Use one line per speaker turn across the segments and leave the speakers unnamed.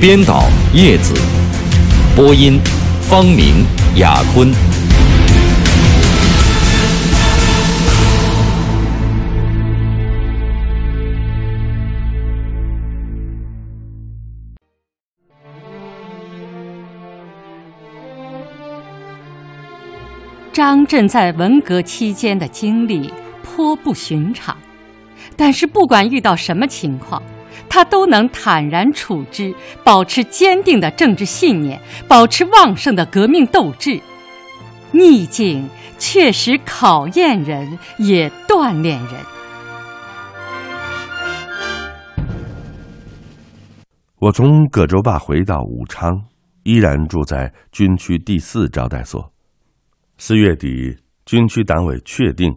编导叶子，播音方明、雅坤。
张震在文革期间的经历颇不寻常，但是不管遇到什么情况。他都能坦然处之，保持坚定的政治信念，保持旺盛的革命斗志。逆境确实考验人，也锻炼人。
我从葛洲坝回到武昌，依然住在军区第四招待所。四月底，军区党委确定。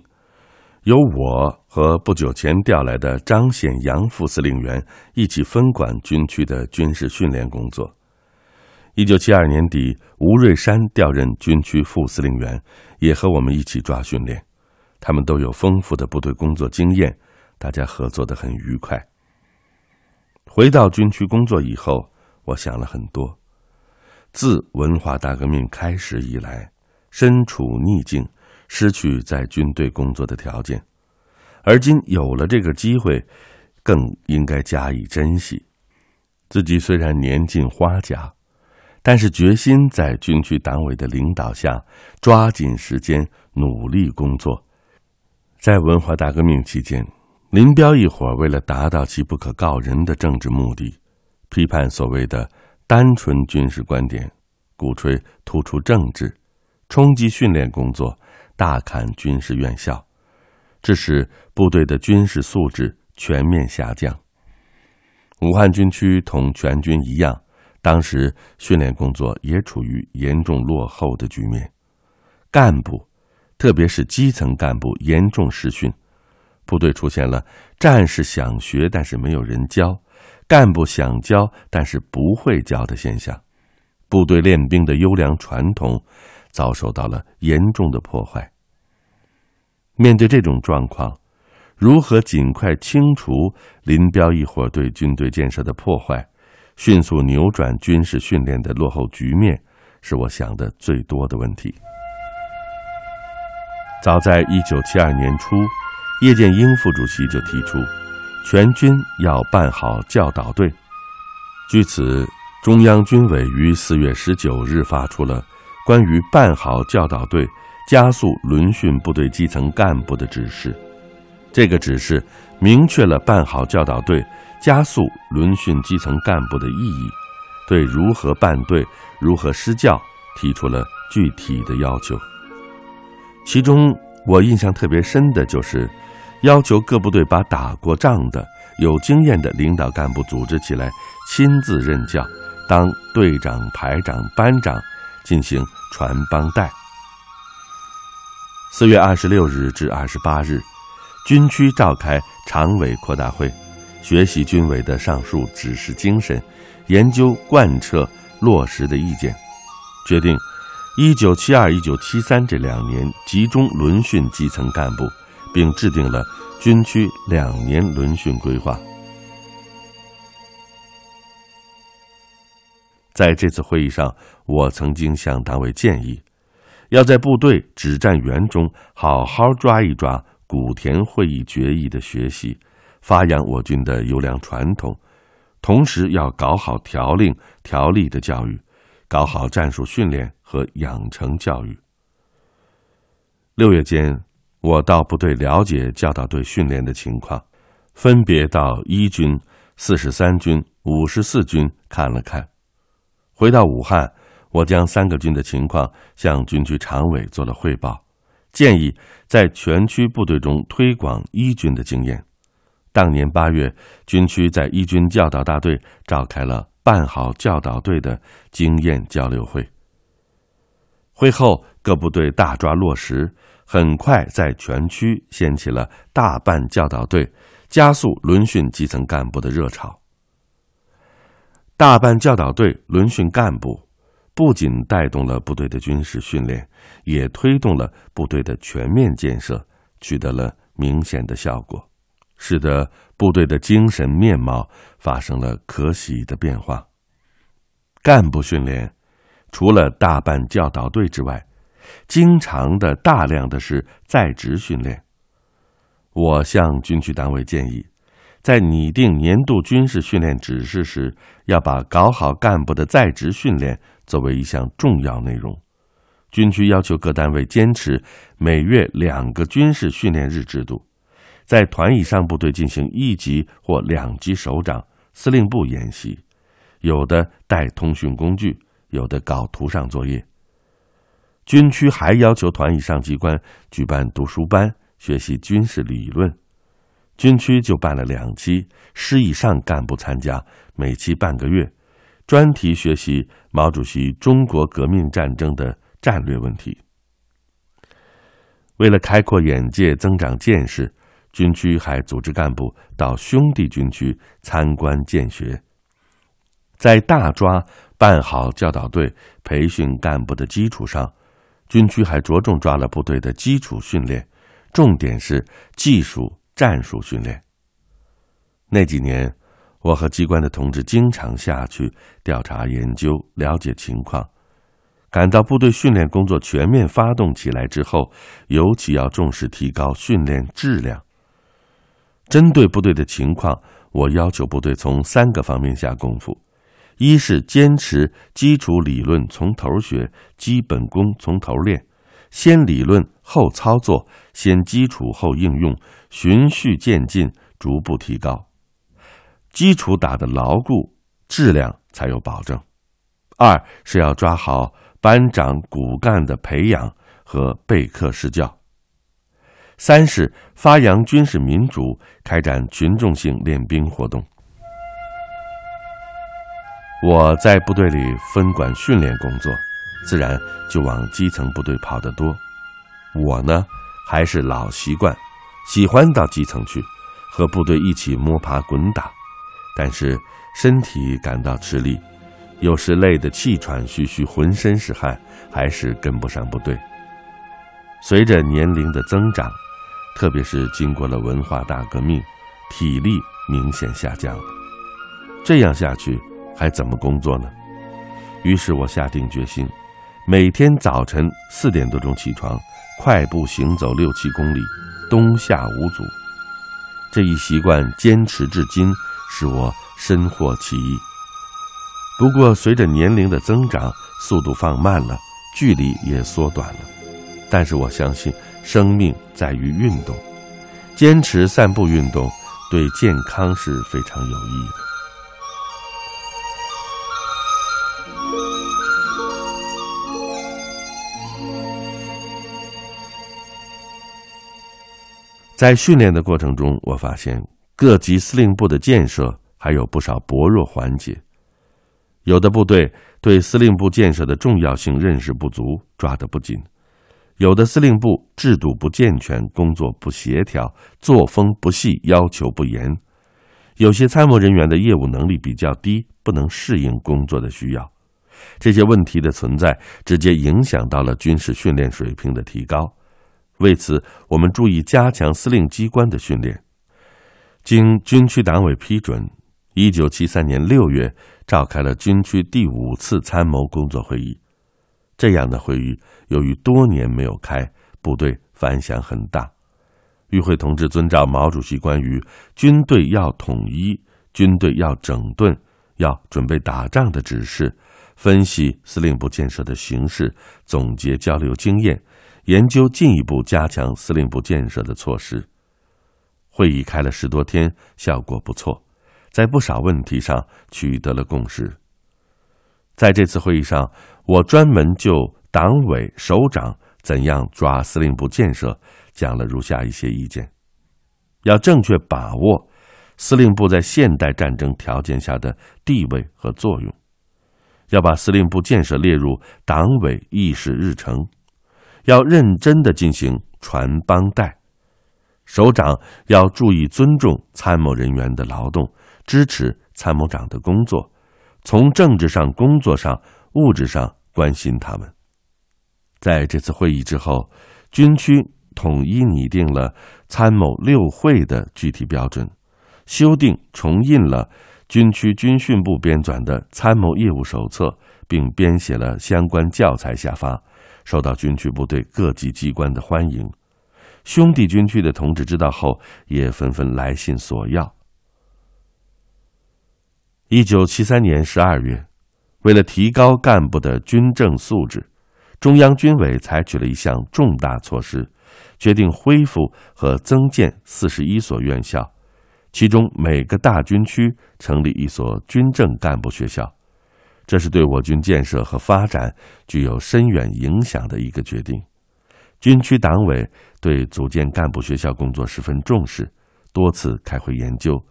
由我和不久前调来的张显阳副司令员一起分管军区的军事训练工作。一九七二年底，吴瑞山调任军区副司令员，也和我们一起抓训练。他们都有丰富的部队工作经验，大家合作的很愉快。回到军区工作以后，我想了很多。自文化大革命开始以来，身处逆境。失去在军队工作的条件，而今有了这个机会，更应该加以珍惜。自己虽然年近花甲，但是决心在军区党委的领导下，抓紧时间努力工作。在文化大革命期间，林彪一伙为了达到其不可告人的政治目的，批判所谓的单纯军事观点，鼓吹突出政治，冲击训练工作。大砍军事院校，致使部队的军事素质全面下降。武汉军区同全军一样，当时训练工作也处于严重落后的局面，干部，特别是基层干部严重失训，部队出现了战士想学但是没有人教，干部想教但是不会教的现象，部队练兵的优良传统。遭受到了严重的破坏。面对这种状况，如何尽快清除林彪一伙对军队建设的破坏，迅速扭转军事训练的落后局面，是我想的最多的问题。早在一九七二年初，叶剑英副主席就提出，全军要办好教导队。据此，中央军委于四月十九日发出了。关于办好教导队、加速轮训部队基层干部的指示，这个指示明确了办好教导队、加速轮训基层干部的意义，对如何办队、如何施教提出了具体的要求。其中我印象特别深的就是，要求各部队把打过仗的、有经验的领导干部组织起来，亲自任教，当队长、排长、班长。进行传帮带。四月二十六日至二十八日，军区召开常委扩大会，学习军委的上述指示精神，研究贯彻落实的意见，决定一九七二、一九七三这两年集中轮训基层干部，并制定了军区两年轮训规划。在这次会议上，我曾经向党委建议，要在部队指战员中好好抓一抓古田会议决议的学习，发扬我军的优良传统，同时要搞好条令条例的教育，搞好战术训练和养成教育。六月间，我到部队了解教导队训练的情况，分别到一军、四十三军、五十四军看了看。回到武汉，我将三个军的情况向军区常委做了汇报，建议在全区部队中推广一军的经验。当年八月，军区在一军教导大队召开了办好教导队的经验交流会。会后，各部队大抓落实，很快在全区掀起了大办教导队、加速轮训基层干部的热潮。大办教导队、轮训干部，不仅带动了部队的军事训练，也推动了部队的全面建设，取得了明显的效果，使得部队的精神面貌发生了可喜的变化。干部训练。除了大办教导队之外，经常的、大量的是在职训练。我向军区单位建议，在拟定年度军事训练指示时，要把搞好干部的在职训练作为一项重要内容。军区要求各单位坚持每月两个军事训练日制度，在团以上部队进行一级或两级首长、司令部演习，有的带通讯工具。有的搞图上作业，军区还要求团以上机关举办读书班，学习军事理论。军区就办了两期，师以上干部参加，每期半个月，专题学习毛主席中国革命战争的战略问题。为了开阔眼界、增长见识，军区还组织干部到兄弟军区参观见学，在大抓。办好教导队、培训干部的基础上，军区还着重抓了部队的基础训练，重点是技术战术训练。那几年，我和机关的同志经常下去调查研究、了解情况，感到部队训练工作全面发动起来之后，尤其要重视提高训练质量。针对部队的情况，我要求部队从三个方面下功夫。一是坚持基础理论从头学，基本功从头练，先理论后操作，先基础后应用，循序渐进，逐步提高。基础打得牢固，质量才有保证。二是要抓好班长骨干的培养和备课施教。三是发扬军事民主，开展群众性练兵活动。我在部队里分管训练工作，自然就往基层部队跑得多。我呢，还是老习惯，喜欢到基层去，和部队一起摸爬滚打。但是身体感到吃力，有时累得气喘吁吁，浑身是汗，还是跟不上部队。随着年龄的增长，特别是经过了文化大革命，体力明显下降了。这样下去。还怎么工作呢？于是我下定决心，每天早晨四点多钟起床，快步行走六七公里，冬夏无阻。这一习惯坚持至今，使我深获其益。不过，随着年龄的增长，速度放慢了，距离也缩短了。但是我相信，生命在于运动，坚持散步运动，对健康是非常有益的。在训练的过程中，我发现各级司令部的建设还有不少薄弱环节。有的部队对司令部建设的重要性认识不足，抓得不紧；有的司令部制度不健全，工作不协调，作风不细，要求不严；有些参谋人员的业务能力比较低，不能适应工作的需要。这些问题的存在，直接影响到了军事训练水平的提高。为此，我们注意加强司令机关的训练。经军区党委批准，一九七三年六月召开了军区第五次参谋工作会议。这样的会议由于多年没有开，部队反响很大。与会同志遵照毛主席关于军队要统一、军队要整顿、要准备打仗的指示，分析司令部建设的形势，总结交流经验。研究进一步加强司令部建设的措施。会议开了十多天，效果不错，在不少问题上取得了共识。在这次会议上，我专门就党委首长怎样抓司令部建设讲了如下一些意见：要正确把握司令部在现代战争条件下的地位和作用，要把司令部建设列入党委议事日程，要认真的进行传帮带。首长要注意尊重参谋人员的劳动，支持参谋长的工作，从政治上、工作上、物质上关心他们。在这次会议之后，军区统一拟定了参谋六会的具体标准，修订重印了军区军训部编纂的参谋业务手册，并编写了相关教材下发，受到军区部队各级机关的欢迎。兄弟军区的同志知道后，也纷纷来信索要。一九七三年十二月，为了提高干部的军政素质。中央军委采取了一项重大措施，决定恢复和增建四十一所院校，其中每个大军区成立一所军政干部学校。这是对我军建设和发展具有深远影响的一个决定。军区党委对组建干部学校工作十分重视，多次开会研究，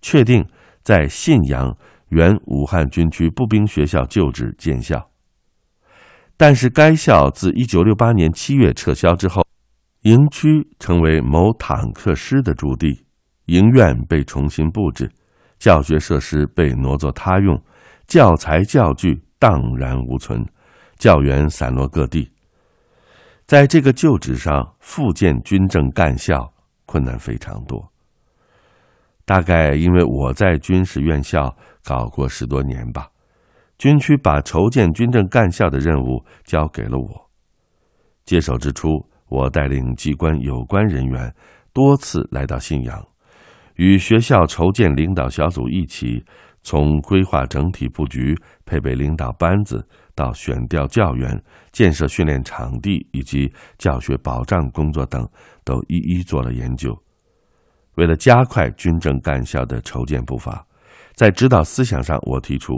确定在信阳原武汉军区步兵学校旧址建校。但是，该校自一九六八年七月撤销之后，营区成为某坦克师的驻地，营院被重新布置，教学设施被挪作他用，教材教具荡然无存，教员散落各地。在这个旧址上复建军政干校，困难非常多。大概因为我在军事院校搞过十多年吧。军区把筹建军政干校的任务交给了我。接手之初，我带领机关有关人员多次来到信阳，与学校筹建领导小组一起，从规划整体布局、配备领导班子到选调教员、建设训练场地以及教学保障工作等，都一一做了研究。为了加快军政干校的筹建步伐，在指导思想上，我提出。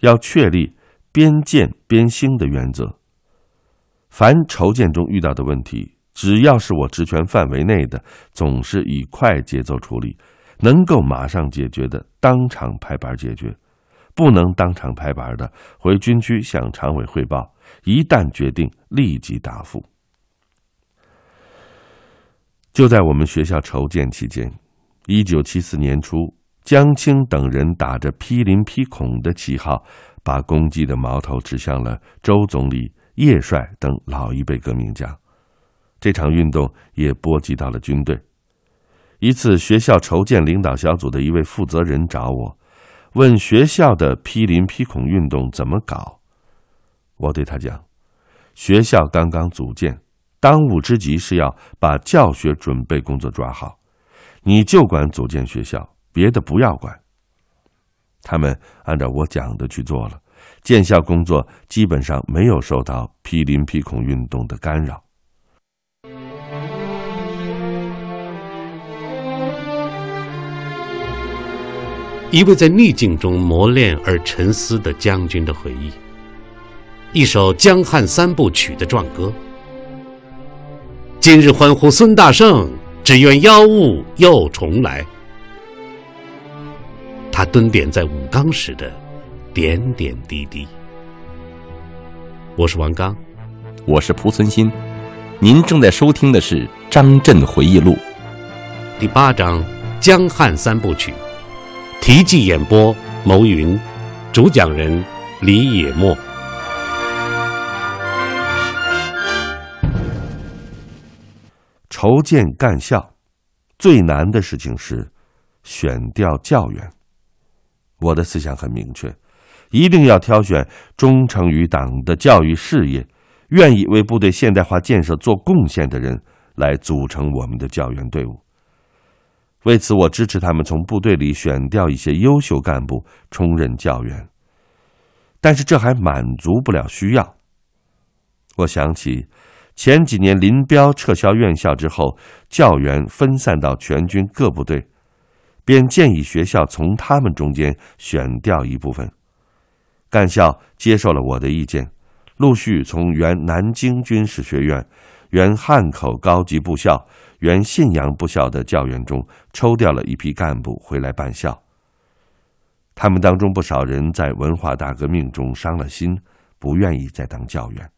要确立边建边兴的原则。凡筹建中遇到的问题，只要是我职权范围内的，总是以快节奏处理，能够马上解决的，当场拍板解决；不能当场拍板的，回军区向常委汇报。一旦决定，立即答复。就在我们学校筹建期间，一九七四年初。江青等人打着批林批孔的旗号，把攻击的矛头指向了周总理、叶帅等老一辈革命家。这场运动也波及到了军队。一次，学校筹建领导小组的一位负责人找我，问学校的批林批孔运动怎么搞。我对他讲：学校刚刚组建，当务之急是要把教学准备工作抓好，你就管组建学校。别的不要管，他们按照我讲的去做了，建校工作基本上没有受到批林批孔运动的干扰。
一位在逆境中磨练而沉思的将军的回忆，一首江汉三部曲的壮歌。今日欢呼孙大圣，只愿妖物又重来。他蹲点在武冈时的点点滴滴。我是王刚，
我是蒲存昕，您正在收听的是《张震回忆录》
第八章《江汉三部曲》，题记演播：牟云，主讲人李野墨。
筹建干校最难的事情是选调教员。我的思想很明确，一定要挑选忠诚于党的教育事业、愿意为部队现代化建设做贡献的人来组成我们的教员队伍。为此，我支持他们从部队里选调一些优秀干部充任教员。但是，这还满足不了需要。我想起前几年林彪撤销院校之后，教员分散到全军各部队。便建议学校从他们中间选调一部分，干校接受了我的意见，陆续从原南京军事学院、原汉口高级部校、原信阳部校的教员中抽调了一批干部回来办校。他们当中不少人在文化大革命中伤了心，不愿意再当教员。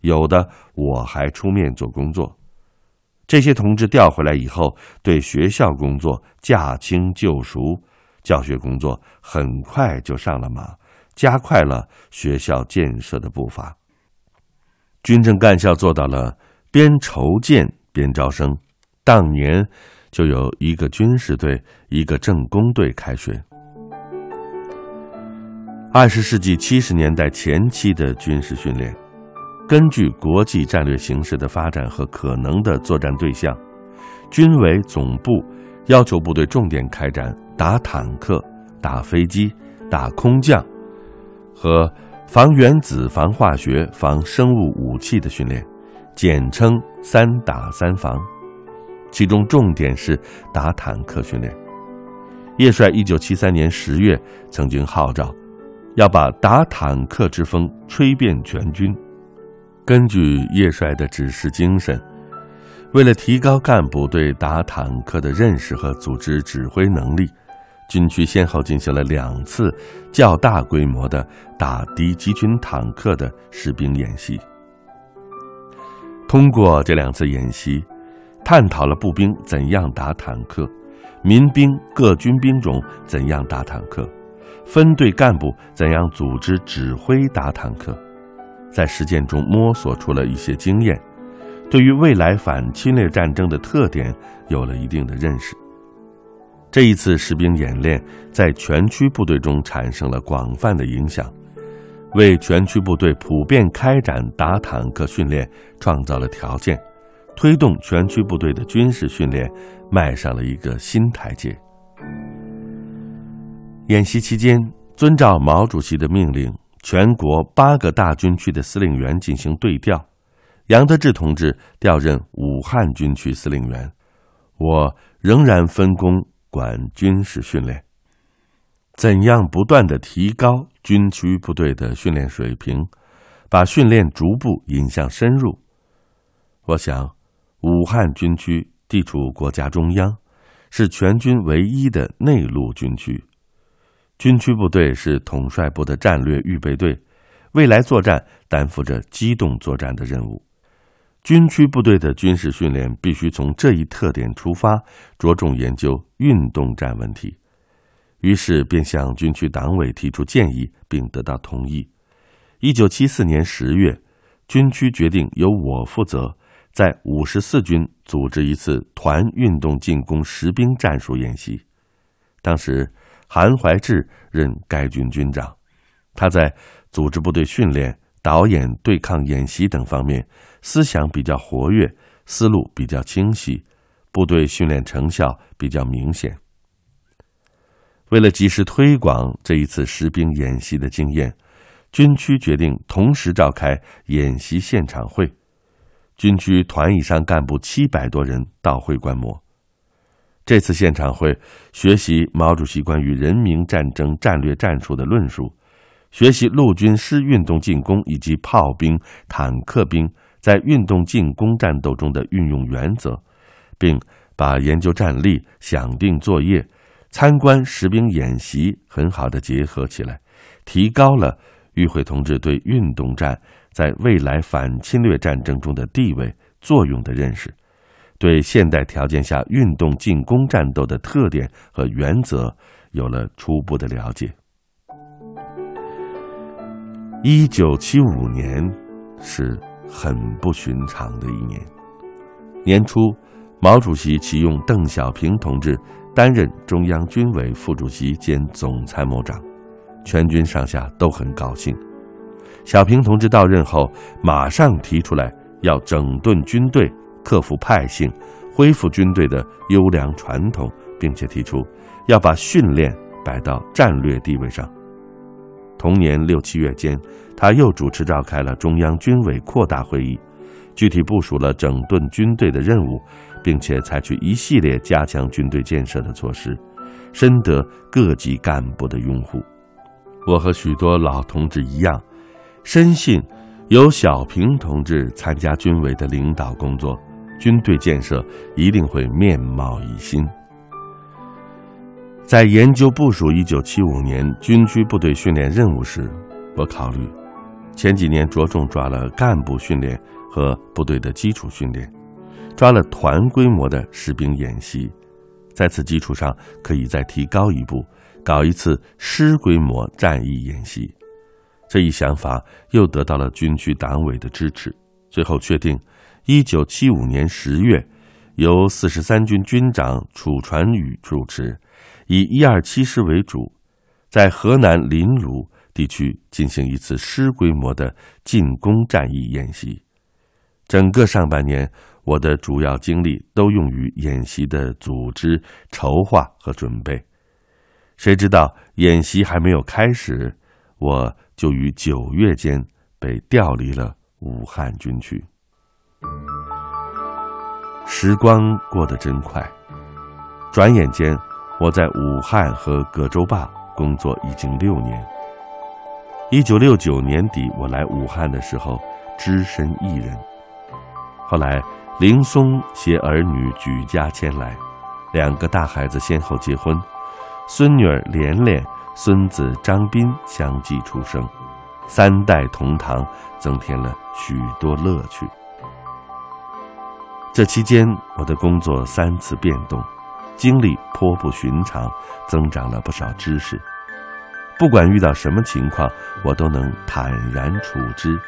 有的我还出面做工作。这些同志调回来以后，对学校工作驾轻就熟，教学工作很快就上了马，加快了学校建设的步伐。军政干校做到了边筹建边招生，当年就有一个军事队、一个政工队开学。二十世纪七十年代前期的军事训练，根据国际战略形势的发展和可能的作战对象，军委总部要求部队重点开展打坦克、打飞机、打空降和防原子、防化学、防生物武器的训练，简称“三打三防”。其中重点是打坦克训练。叶帅一九七三年十月曾经号召。要把打坦克之风吹遍全军。根据叶帅的指示精神，为了提高干部对打坦克的认识和组织指挥能力，军区先后进行了两次较大规模的打敌集群坦克的士兵演习。通过这两次演习，探讨了步兵怎样打坦克，民兵各军兵种怎样打坦克。分队干部怎样组织指挥打坦克，在实践中摸索出了一些经验，对于未来反侵略战争的特点有了一定的认识。这一次实兵演练在全区部队中产生了广泛的影响，为全区部队普遍开展打坦克训练创造了条件，推动全区部队的军事训练迈上了一个新台阶。演习期间，遵照毛主席的命令，全国八个大军区的司令员进行对调。杨得志同志调任武汉军区司令员，我仍然分工管军事训练。怎样不断的提高军区部队的训练水平，把训练逐步引向深入？我想，武汉军区地处国家中央，是全军唯一的内陆军区。军区部队是统帅部的战略预备队，未来作战担负着机动作战的任务。军区部队的军事训练必须从这一特点出发，着重研究运动战问题。于是便向军区党委提出建议，并得到同意。一九七四年十月，军区决定由我负责，在五十四军组织一次团运动进攻实兵战术演习。当时。韩怀志任该军军长，他在组织部队训练、导演对抗演习等方面思想比较活跃，思路比较清晰，部队训练成效比较明显。为了及时推广这一次实兵演习的经验，军区决定同时召开演习现场会，军区团以上干部七百多人到会观摩。这次现场会学习毛主席关于人民战争战略战术的论述，学习陆军师运动进攻以及炮兵、坦克兵在运动进攻战斗中的运用原则，并把研究战例、想定作业、参观实兵演习很好的结合起来，提高了与会同志对运动战在未来反侵略战争中的地位作用的认识。对现代条件下运动进攻战斗的特点和原则有了初步的了解。一九七五年是很不寻常的一年。年初，毛主席启用邓小平同志担任中央军委副主席兼总参谋长，全军上下都很高兴。小平同志到任后，马上提出来要整顿军队。克服派性，恢复军队的优良传统，并且提出要把训练摆到战略地位上。同年六七月间，他又主持召开了中央军委扩大会议，具体部署了整顿军队的任务，并且采取一系列加强军队建设的措施，深得各级干部的拥护。我和许多老同志一样，深信。有小平同志参加军委的领导工作，军队建设一定会面貌一新。在研究部署一九七五年军区部队训练任务时，我考虑，前几年着重抓了干部训练和部队的基础训练，抓了团规模的士兵演习，在此基础上可以再提高一步，搞一次师规模战役演习。这一想法又得到了军区党委的支持，最后确定，一九七五年十月，由四十三军军长楚传宇主持。以一二七师为主，在河南临汝地区进行一次师规模的进攻战役演习。整个上半年，我的主要精力都用于演习的组织、筹划和准备。谁知道演习还没有开始，我就于九月间被调离了武汉军区。时光过得真快，转眼间。我在武汉和葛洲坝工作已经六年。一九六九年底，我来武汉的时候，只身一人。后来，林松携儿女举家迁来，两个大孩子先后结婚，孙女儿莲莲、孙子张斌相继出生，三代同堂，增添了许多乐趣。这期间，我的工作三次变动。经历颇不寻常，增长了不少知识。不管遇到什么情况，我都能坦然处之，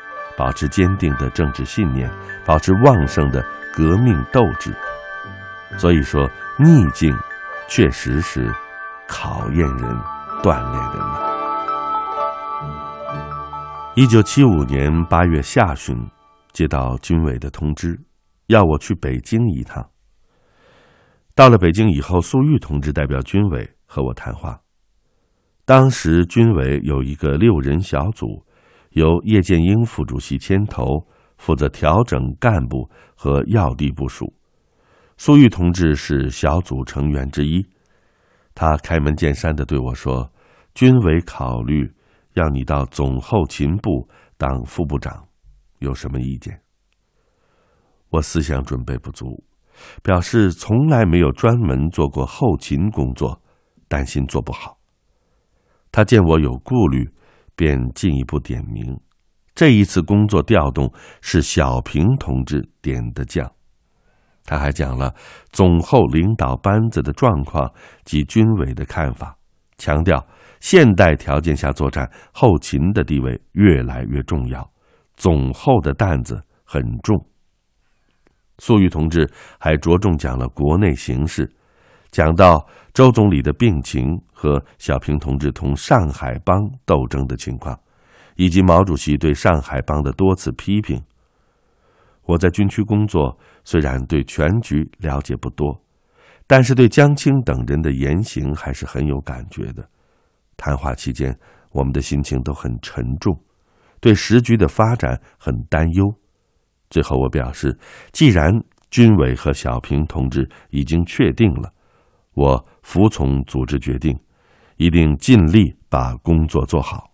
保持坚定的政治信念，保持旺盛的革命斗志。所以说，逆境确实是考验人、锻炼人的。一九七五年八月下旬，接到军委的通知，要我去北京一趟。到了北京以后，粟裕同志代表军委和我谈话。当时军委有一个六人小组，由叶剑英副主席牵头，负责调整干部和要地部署。粟裕同志是小组成员之一。他开门见山的对我说：“军委考虑要你到总后勤部当副部长，有什么意见？”我思想准备不足。表示从来没有专门做过后勤工作，担心做不好。他见我有顾虑，便进一步点明，这一次工作调动是小平同志点的将。他还讲了总后领导班子的状况及军委的看法，强调现代条件下作战，后勤的地位越来越重要，总后的担子很重。粟裕同志还着重讲了国内形势，讲到周总理的病情和小平同志同上海帮斗争的情况，以及毛主席对上海帮的多次批评。我在军区工作，虽然对全局了解不多，但是对江青等人的言行还是很有感觉的。谈话期间，我们的心情都很沉重，对时局的发展很担忧。最后，我表示，既然军委和小平同志已经确定了，我服从组织决定，一定尽力把工作做好。